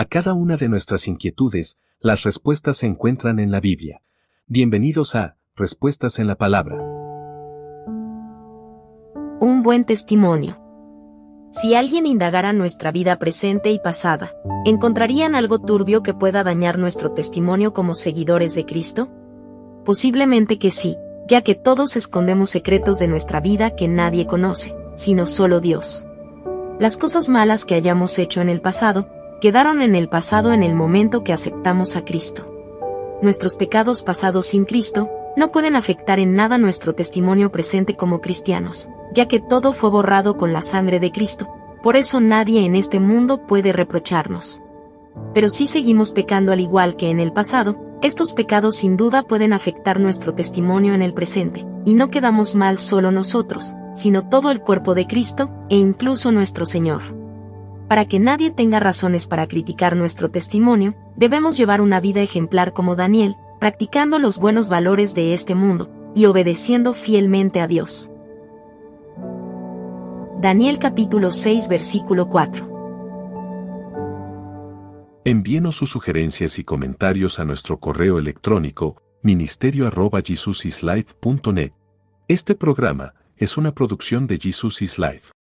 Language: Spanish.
A cada una de nuestras inquietudes, las respuestas se encuentran en la Biblia. Bienvenidos a Respuestas en la Palabra. Un buen testimonio. Si alguien indagara nuestra vida presente y pasada, ¿encontrarían algo turbio que pueda dañar nuestro testimonio como seguidores de Cristo? Posiblemente que sí, ya que todos escondemos secretos de nuestra vida que nadie conoce, sino solo Dios. Las cosas malas que hayamos hecho en el pasado, quedaron en el pasado en el momento que aceptamos a Cristo. Nuestros pecados pasados sin Cristo, no pueden afectar en nada nuestro testimonio presente como cristianos, ya que todo fue borrado con la sangre de Cristo, por eso nadie en este mundo puede reprocharnos. Pero si seguimos pecando al igual que en el pasado, estos pecados sin duda pueden afectar nuestro testimonio en el presente, y no quedamos mal solo nosotros, sino todo el cuerpo de Cristo, e incluso nuestro Señor. Para que nadie tenga razones para criticar nuestro testimonio, debemos llevar una vida ejemplar como Daniel, practicando los buenos valores de este mundo, y obedeciendo fielmente a Dios. Daniel capítulo 6 versículo 4 Envíenos sus sugerencias y comentarios a nuestro correo electrónico ministerio.jesusislife.net. Este programa es una producción de Jesus is Life.